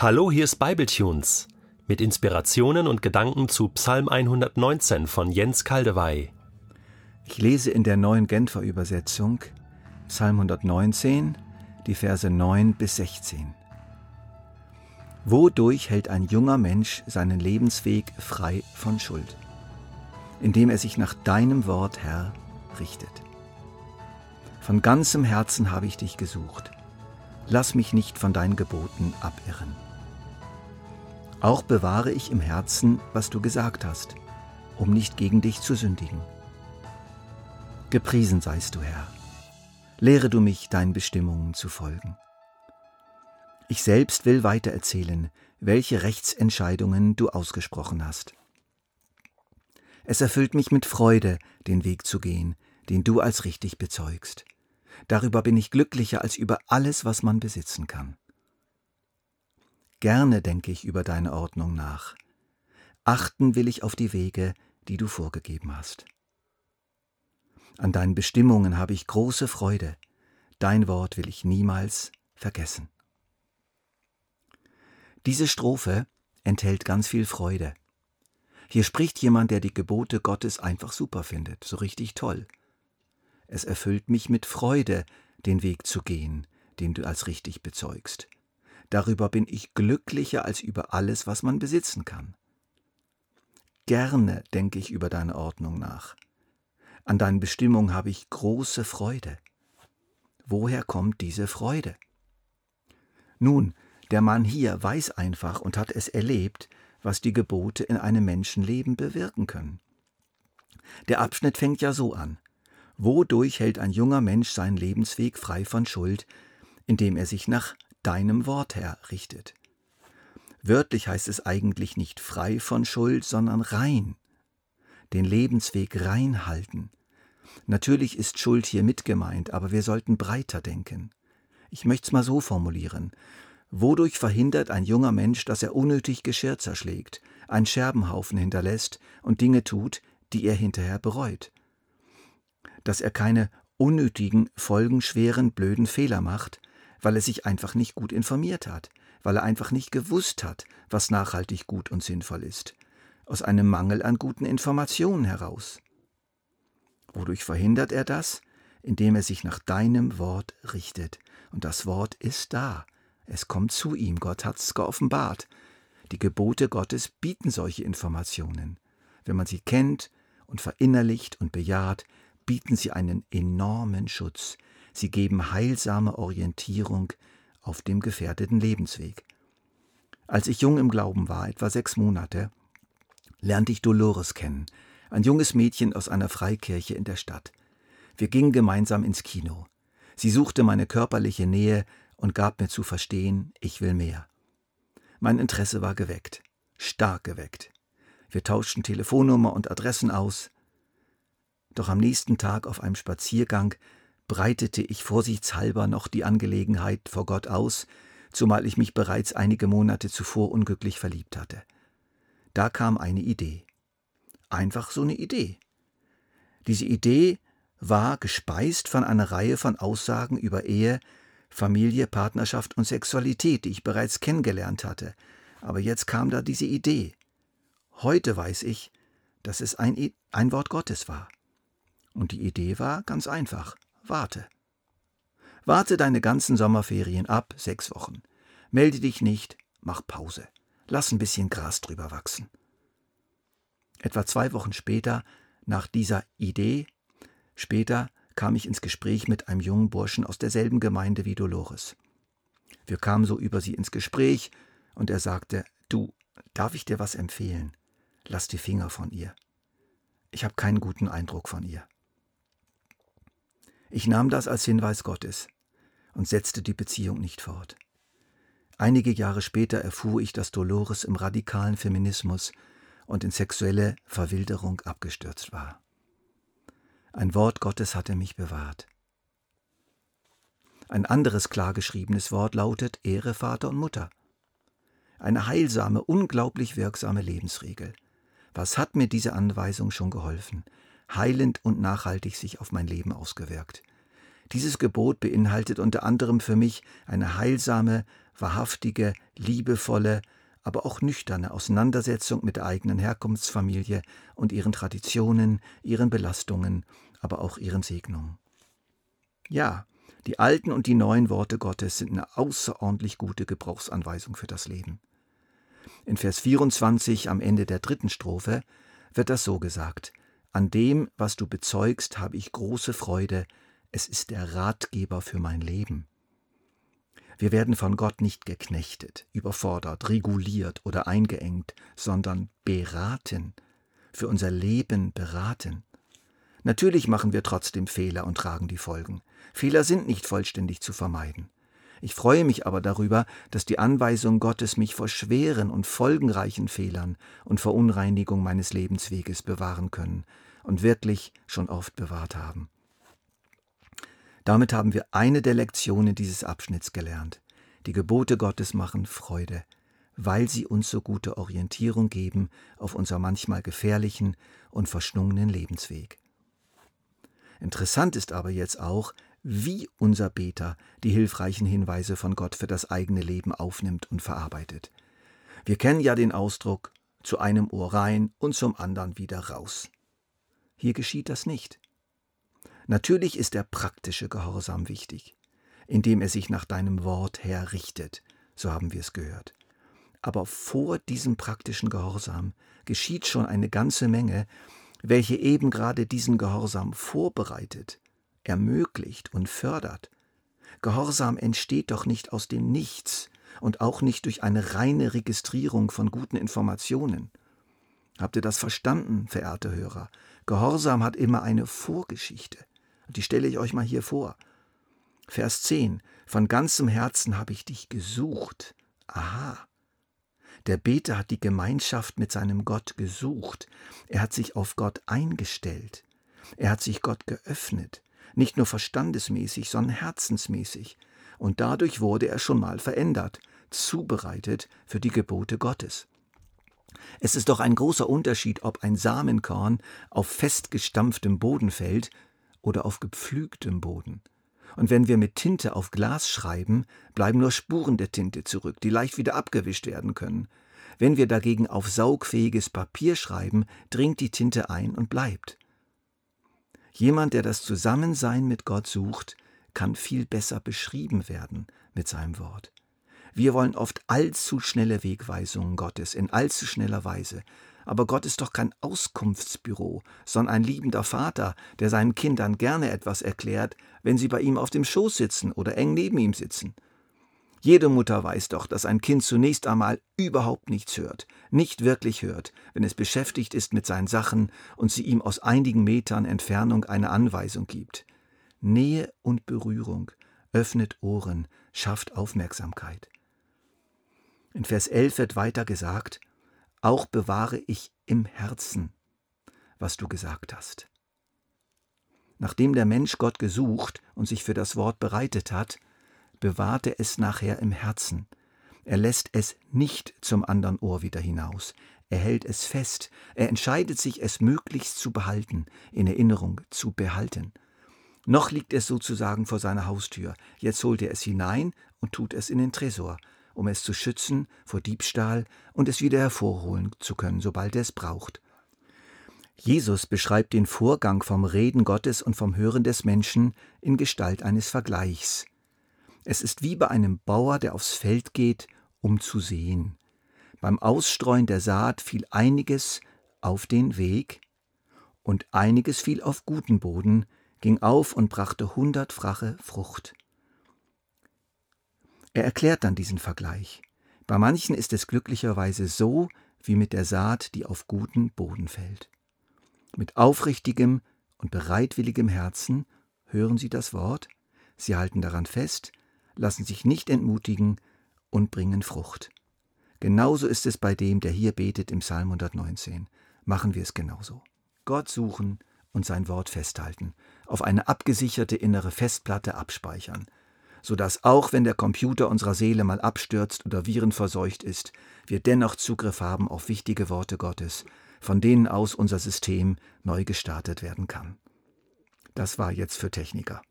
Hallo, hier ist Bibletunes mit Inspirationen und Gedanken zu Psalm 119 von Jens Kaldewey. Ich lese in der neuen Genfer Übersetzung Psalm 119, die Verse 9 bis 16. Wodurch hält ein junger Mensch seinen Lebensweg frei von Schuld? Indem er sich nach deinem Wort, Herr, richtet. Von ganzem Herzen habe ich dich gesucht. Lass mich nicht von deinen Geboten abirren. Auch bewahre ich im Herzen, was du gesagt hast, um nicht gegen dich zu sündigen. Gepriesen seist du, Herr. Lehre du mich, deinen Bestimmungen zu folgen. Ich selbst will weitererzählen, welche Rechtsentscheidungen du ausgesprochen hast. Es erfüllt mich mit Freude, den Weg zu gehen, den du als richtig bezeugst. Darüber bin ich glücklicher als über alles, was man besitzen kann. Gerne denke ich über deine Ordnung nach. Achten will ich auf die Wege, die du vorgegeben hast. An deinen Bestimmungen habe ich große Freude. Dein Wort will ich niemals vergessen. Diese Strophe enthält ganz viel Freude. Hier spricht jemand, der die Gebote Gottes einfach super findet, so richtig toll. Es erfüllt mich mit Freude, den Weg zu gehen, den du als richtig bezeugst. Darüber bin ich glücklicher als über alles, was man besitzen kann. Gerne denke ich über deine Ordnung nach. An deinen Bestimmungen habe ich große Freude. Woher kommt diese Freude? Nun, der Mann hier weiß einfach und hat es erlebt, was die Gebote in einem Menschenleben bewirken können. Der Abschnitt fängt ja so an. Wodurch hält ein junger Mensch seinen Lebensweg frei von Schuld, indem er sich nach deinem Wort, Herr, richtet. Wörtlich heißt es eigentlich nicht frei von Schuld, sondern rein. Den Lebensweg rein halten. Natürlich ist Schuld hier mit gemeint, aber wir sollten breiter denken. Ich möchte es mal so formulieren. Wodurch verhindert ein junger Mensch, dass er unnötig Geschirr zerschlägt, einen Scherbenhaufen hinterlässt und Dinge tut, die er hinterher bereut? Dass er keine unnötigen, folgenschweren, blöden Fehler macht, weil er sich einfach nicht gut informiert hat, weil er einfach nicht gewusst hat, was nachhaltig gut und sinnvoll ist, aus einem Mangel an guten Informationen heraus. Wodurch verhindert er das? Indem er sich nach deinem Wort richtet. Und das Wort ist da. Es kommt zu ihm. Gott hat es geoffenbart. Die Gebote Gottes bieten solche Informationen. Wenn man sie kennt und verinnerlicht und bejaht, bieten sie einen enormen Schutz, Sie geben heilsame Orientierung auf dem gefährdeten Lebensweg. Als ich jung im Glauben war, etwa sechs Monate, lernte ich Dolores kennen, ein junges Mädchen aus einer Freikirche in der Stadt. Wir gingen gemeinsam ins Kino. Sie suchte meine körperliche Nähe und gab mir zu verstehen, ich will mehr. Mein Interesse war geweckt, stark geweckt. Wir tauschten Telefonnummer und Adressen aus. Doch am nächsten Tag auf einem Spaziergang breitete ich vorsichtshalber noch die Angelegenheit vor Gott aus, zumal ich mich bereits einige Monate zuvor unglücklich verliebt hatte. Da kam eine Idee. Einfach so eine Idee. Diese Idee war gespeist von einer Reihe von Aussagen über Ehe, Familie, Partnerschaft und Sexualität, die ich bereits kennengelernt hatte. Aber jetzt kam da diese Idee. Heute weiß ich, dass es ein, ein Wort Gottes war. Und die Idee war ganz einfach. Warte. Warte deine ganzen Sommerferien ab, sechs Wochen. Melde dich nicht, mach Pause. Lass ein bisschen Gras drüber wachsen. Etwa zwei Wochen später, nach dieser Idee, später kam ich ins Gespräch mit einem jungen Burschen aus derselben Gemeinde wie Dolores. Wir kamen so über sie ins Gespräch, und er sagte, du, darf ich dir was empfehlen? Lass die Finger von ihr. Ich habe keinen guten Eindruck von ihr. Ich nahm das als Hinweis Gottes und setzte die Beziehung nicht fort. Einige Jahre später erfuhr ich, dass Dolores im radikalen Feminismus und in sexuelle Verwilderung abgestürzt war. Ein Wort Gottes hatte mich bewahrt. Ein anderes klargeschriebenes Wort lautet Ehre Vater und Mutter. Eine heilsame, unglaublich wirksame Lebensregel. Was hat mir diese Anweisung schon geholfen? Heilend und nachhaltig sich auf mein Leben ausgewirkt. Dieses Gebot beinhaltet unter anderem für mich eine heilsame, wahrhaftige, liebevolle, aber auch nüchterne Auseinandersetzung mit der eigenen Herkunftsfamilie und ihren Traditionen, ihren Belastungen, aber auch ihren Segnungen. Ja, die alten und die neuen Worte Gottes sind eine außerordentlich gute Gebrauchsanweisung für das Leben. In Vers 24 am Ende der dritten Strophe wird das so gesagt: An dem, was du bezeugst, habe ich große Freude, es ist der Ratgeber für mein Leben. Wir werden von Gott nicht geknechtet, überfordert, reguliert oder eingeengt, sondern beraten, für unser Leben beraten. Natürlich machen wir trotzdem Fehler und tragen die Folgen. Fehler sind nicht vollständig zu vermeiden. Ich freue mich aber darüber, dass die Anweisungen Gottes mich vor schweren und folgenreichen Fehlern und Verunreinigung meines Lebensweges bewahren können und wirklich schon oft bewahrt haben. Damit haben wir eine der Lektionen dieses Abschnitts gelernt. Die Gebote Gottes machen Freude, weil sie uns so gute Orientierung geben auf unser manchmal gefährlichen und verschlungenen Lebensweg. Interessant ist aber jetzt auch, wie unser Beter die hilfreichen Hinweise von Gott für das eigene Leben aufnimmt und verarbeitet. Wir kennen ja den Ausdruck zu einem Ohr rein und zum anderen wieder raus. Hier geschieht das nicht. Natürlich ist der praktische Gehorsam wichtig, indem er sich nach deinem Wort herrichtet, so haben wir es gehört. Aber vor diesem praktischen Gehorsam geschieht schon eine ganze Menge, welche eben gerade diesen Gehorsam vorbereitet, ermöglicht und fördert. Gehorsam entsteht doch nicht aus dem Nichts und auch nicht durch eine reine Registrierung von guten Informationen. Habt ihr das verstanden, verehrte Hörer? Gehorsam hat immer eine Vorgeschichte. Die stelle ich euch mal hier vor. Vers 10. Von ganzem Herzen habe ich dich gesucht. Aha. Der Beter hat die Gemeinschaft mit seinem Gott gesucht. Er hat sich auf Gott eingestellt. Er hat sich Gott geöffnet. Nicht nur verstandesmäßig, sondern herzensmäßig. Und dadurch wurde er schon mal verändert, zubereitet für die Gebote Gottes. Es ist doch ein großer Unterschied, ob ein Samenkorn auf festgestampftem Boden fällt oder auf gepflügtem Boden. Und wenn wir mit Tinte auf Glas schreiben, bleiben nur Spuren der Tinte zurück, die leicht wieder abgewischt werden können. Wenn wir dagegen auf saugfähiges Papier schreiben, dringt die Tinte ein und bleibt. Jemand, der das Zusammensein mit Gott sucht, kann viel besser beschrieben werden mit seinem Wort. Wir wollen oft allzu schnelle Wegweisungen Gottes in allzu schneller Weise, aber Gott ist doch kein Auskunftsbüro, sondern ein liebender Vater, der seinen Kindern gerne etwas erklärt, wenn sie bei ihm auf dem Schoß sitzen oder eng neben ihm sitzen. Jede Mutter weiß doch, dass ein Kind zunächst einmal überhaupt nichts hört, nicht wirklich hört, wenn es beschäftigt ist mit seinen Sachen und sie ihm aus einigen Metern Entfernung eine Anweisung gibt. Nähe und Berührung öffnet Ohren, schafft Aufmerksamkeit. In Vers 11 wird weiter gesagt, auch bewahre ich im Herzen, was du gesagt hast. Nachdem der Mensch Gott gesucht und sich für das Wort bereitet hat, bewahrt er es nachher im Herzen. Er lässt es nicht zum anderen Ohr wieder hinaus. Er hält es fest. Er entscheidet sich, es möglichst zu behalten, in Erinnerung zu behalten. Noch liegt es sozusagen vor seiner Haustür. Jetzt holt er es hinein und tut es in den Tresor um es zu schützen vor Diebstahl und es wieder hervorholen zu können, sobald er es braucht. Jesus beschreibt den Vorgang vom Reden Gottes und vom Hören des Menschen in Gestalt eines Vergleichs. Es ist wie bei einem Bauer, der aufs Feld geht, um zu sehen. Beim Ausstreuen der Saat fiel einiges auf den Weg und einiges fiel auf guten Boden, ging auf und brachte hundertfache Frucht. Er erklärt dann diesen Vergleich. Bei manchen ist es glücklicherweise so wie mit der Saat, die auf guten Boden fällt. Mit aufrichtigem und bereitwilligem Herzen hören sie das Wort, sie halten daran fest, lassen sich nicht entmutigen und bringen Frucht. Genauso ist es bei dem, der hier betet im Psalm 119. Machen wir es genauso. Gott suchen und sein Wort festhalten, auf eine abgesicherte innere Festplatte abspeichern, sodass auch wenn der Computer unserer Seele mal abstürzt oder virenverseucht ist, wir dennoch Zugriff haben auf wichtige Worte Gottes, von denen aus unser System neu gestartet werden kann. Das war jetzt für Techniker.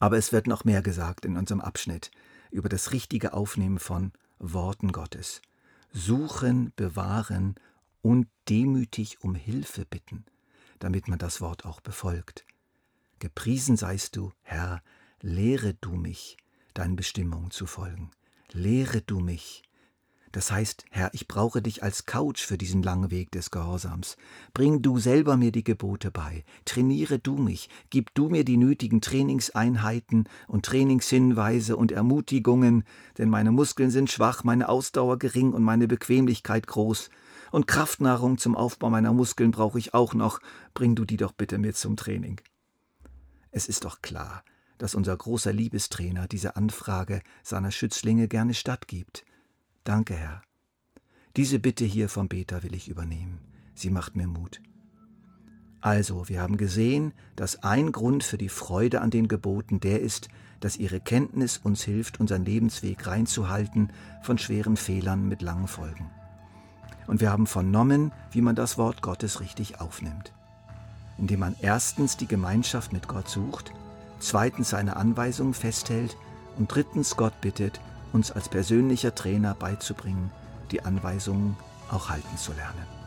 Aber es wird noch mehr gesagt in unserem Abschnitt. über das richtige Aufnehmen von Worten Gottes. Suchen, bewahren und demütig um Hilfe bitten, damit man das Wort auch befolgt. Gepriesen seist du, Herr, lehre du mich, deinen Bestimmungen zu folgen. Lehre du mich, das heißt, Herr, ich brauche dich als Couch für diesen langen Weg des Gehorsams. Bring du selber mir die Gebote bei. Trainiere du mich. Gib du mir die nötigen Trainingseinheiten und Trainingshinweise und Ermutigungen, denn meine Muskeln sind schwach, meine Ausdauer gering und meine Bequemlichkeit groß. Und Kraftnahrung zum Aufbau meiner Muskeln brauche ich auch noch. Bring du die doch bitte mit zum Training. Es ist doch klar, dass unser großer Liebestrainer diese Anfrage seiner Schützlinge gerne stattgibt. Danke, Herr. Diese Bitte hier vom Beter will ich übernehmen. Sie macht mir Mut. Also, wir haben gesehen, dass ein Grund für die Freude an den Geboten der ist, dass ihre Kenntnis uns hilft, unseren Lebensweg reinzuhalten von schweren Fehlern mit langen Folgen. Und wir haben vernommen, wie man das Wort Gottes richtig aufnimmt. Indem man erstens die Gemeinschaft mit Gott sucht, zweitens seine Anweisungen festhält und drittens Gott bittet, uns als persönlicher Trainer beizubringen, die Anweisungen auch halten zu lernen.